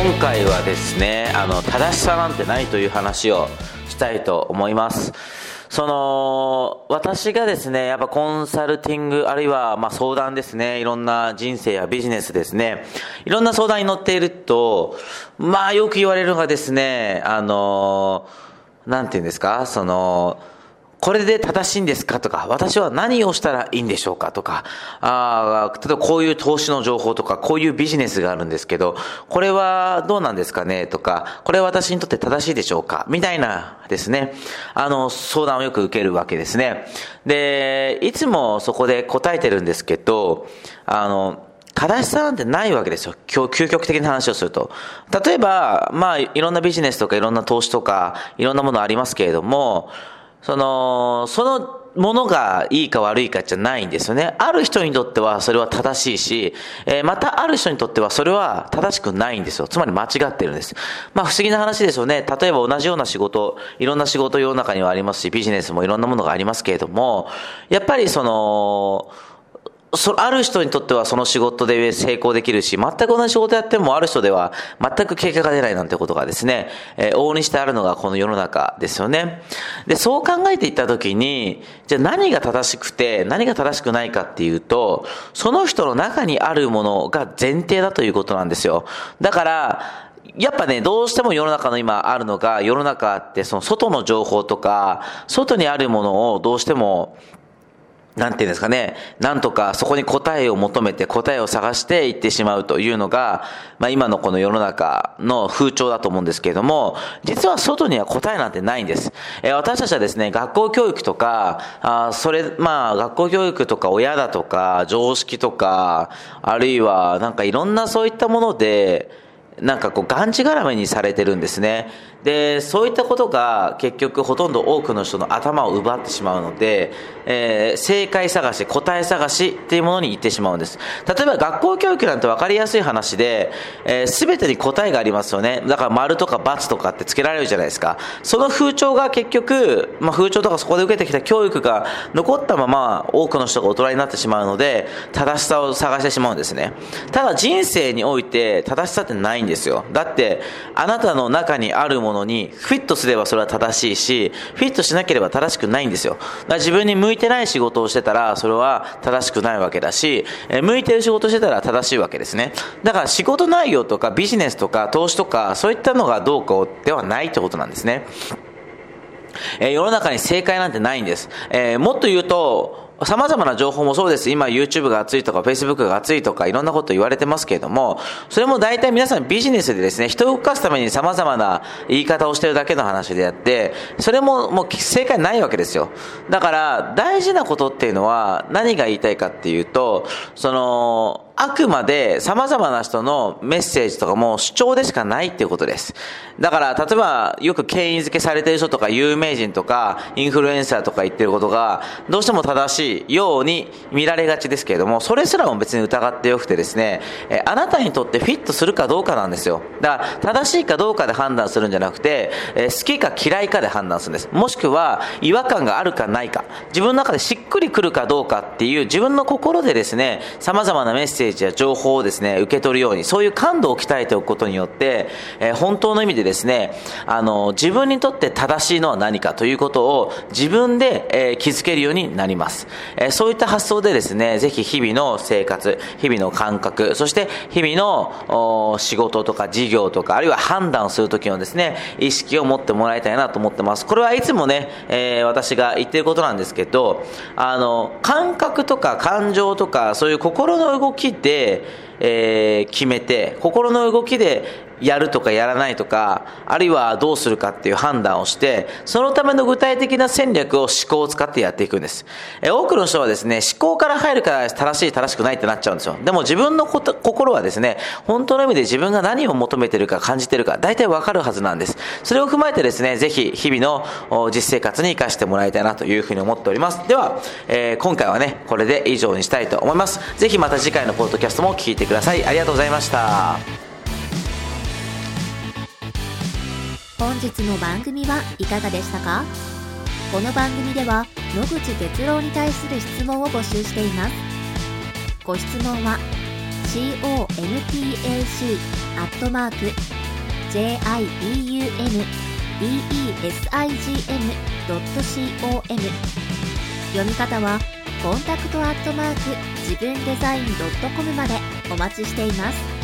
今回はですねあの正しさなんてないという話をしたいと思います。その私がですねやっぱコンサルティングあるいはま相談ですねいろんな人生やビジネスですねいろんな相談に乗っているとまあよく言われるのがですねあのなんて言うんですかそのこれで正しいんですか？とか、私は何をしたらいいんでしょうか？とか、ああ例えばこういう投資の情報とか、こういうビジネスがあるんですけど、これはどうなんですかね？とか、これは私にとって正しいでしょうか？みたいなですね、あの、相談をよく受けるわけですね。で、いつもそこで答えてるんですけど、あの、正しさなんてないわけですよ。今日究極的な話をすると。例えば、まあ、いろんなビジネスとかいろんな投資とか、いろんなものありますけれども、その、そのものがいいか悪いかじゃないんですよね。ある人にとってはそれは正しいし、えー、またある人にとってはそれは正しくないんですよ。つまり間違ってるんです。まあ不思議な話ですよね。例えば同じような仕事、いろんな仕事世の中にはありますし、ビジネスもいろんなものがありますけれども、やっぱりその、そある人にとってはその仕事で成功できるし、全く同じ仕事やってもある人では全く結果が出ないなんてことがですね、えー、往々にしてあるのがこの世の中ですよね。で、そう考えていったときに、じゃあ何が正しくて何が正しくないかっていうと、その人の中にあるものが前提だということなんですよ。だから、やっぱね、どうしても世の中の今あるのが、世の中ってその外の情報とか、外にあるものをどうしてもなんていうんですかね、なんとかそこに答えを求めて答えを探していってしまうというのが、まあ今のこの世の中の風潮だと思うんですけれども、実は外には答えなんてないんです。えー、私たちはですね、学校教育とか、あそれ、まあ学校教育とか親だとか、常識とか、あるいはなんかいろんなそういったもので、なんかこうがんじがらめにされてるんですね。で、そういったことが結局ほとんど多くの人の頭を奪ってしまうので、えー、正解探し、答え探しっていうものに行ってしまうんです。例えば学校教育なんて分かりやすい話で、えー、全てに答えがありますよね。だから丸とか×とかってつけられるじゃないですか。その風潮が結局、まあ、風潮とかそこで受けてきた教育が残ったまま多くの人が大人になってしまうので、正しさを探してしまうんですね。ただ人生において正しさってないんですよ。だって、あなたの中にあるものにフィットすればそれは正しいし、フィットしなければ正しくないんですよ。だから自分に向いてない仕事をしてたら、それは正しくないわけだし、え向いてる仕事してたら正しいわけですね。だから仕事内容とかビジネスとか投資とか、そういったのがどうかではないってことなんですね。え世の中に正解なんてないんです。えー、もっと言うと、様々な情報もそうです。今 YouTube が熱いとか Facebook が熱いとかいろんなこと言われてますけれども、それも大体皆さんビジネスでですね、人を動かすために様々な言い方をしてるだけの話であって、それももう正解ないわけですよ。だから大事なことっていうのは何が言いたいかっていうと、その、あくまで様々な人のメッセージとかも主張でしかないっていうことです。だから、例えば、よく権威づけされてる人とか有名人とかインフルエンサーとか言ってることがどうしても正しいように見られがちですけれども、それすらも別に疑ってよくてですね、えあなたにとってフィットするかどうかなんですよ。だから、正しいかどうかで判断するんじゃなくて、え好きか嫌いかで判断するんです。もしくは、違和感があるかないか、自分の中でしっくりくるかどうかっていう自分の心でですね、様々なメッセージージや情報をですね、受け取るように、そういう感度を鍛えておくことによって、えー、本当の意味でですね、あの、自分にとって正しいのは何かということを自分で、えー、気づけるようになります。えー、そういった発想でですね、ぜひ日々の生活、日々の感覚、そして日々の仕事とか事業とか、あるいは判断をするときのですね、意識を持ってもらいたいなと思ってます。これはいつもね、えー、私が言ってることなんですけど、あの、感覚とか感情とか、そういう心の動きで、えー、決めて、心の動きでやるとかやらないとか、あるいはどうするかっていう判断をして、そのための具体的な戦略を思考を使ってやっていくんです。え多くの人はですね、思考から入るから正しい正しくないってなっちゃうんですよ。でも自分の心はですね、本当の意味で自分が何を求めてるか感じてるか、大体わかるはずなんです。それを踏まえてですね、ぜひ日々の実生活に活かしてもらいたいなというふうに思っております。では、えー、今回はね、これで以上にしたいと思います。ぜひまた次回のポッドキャストも聞いてください。ありがとうございました。本日の番組はいかがでしたか？この番組では野口哲郎に対する質問を募集しています。ご質問は contac アットマーク jibunesigm.com 読み方はコンタクトアットマーク自分デザイン .com までお待ちしています。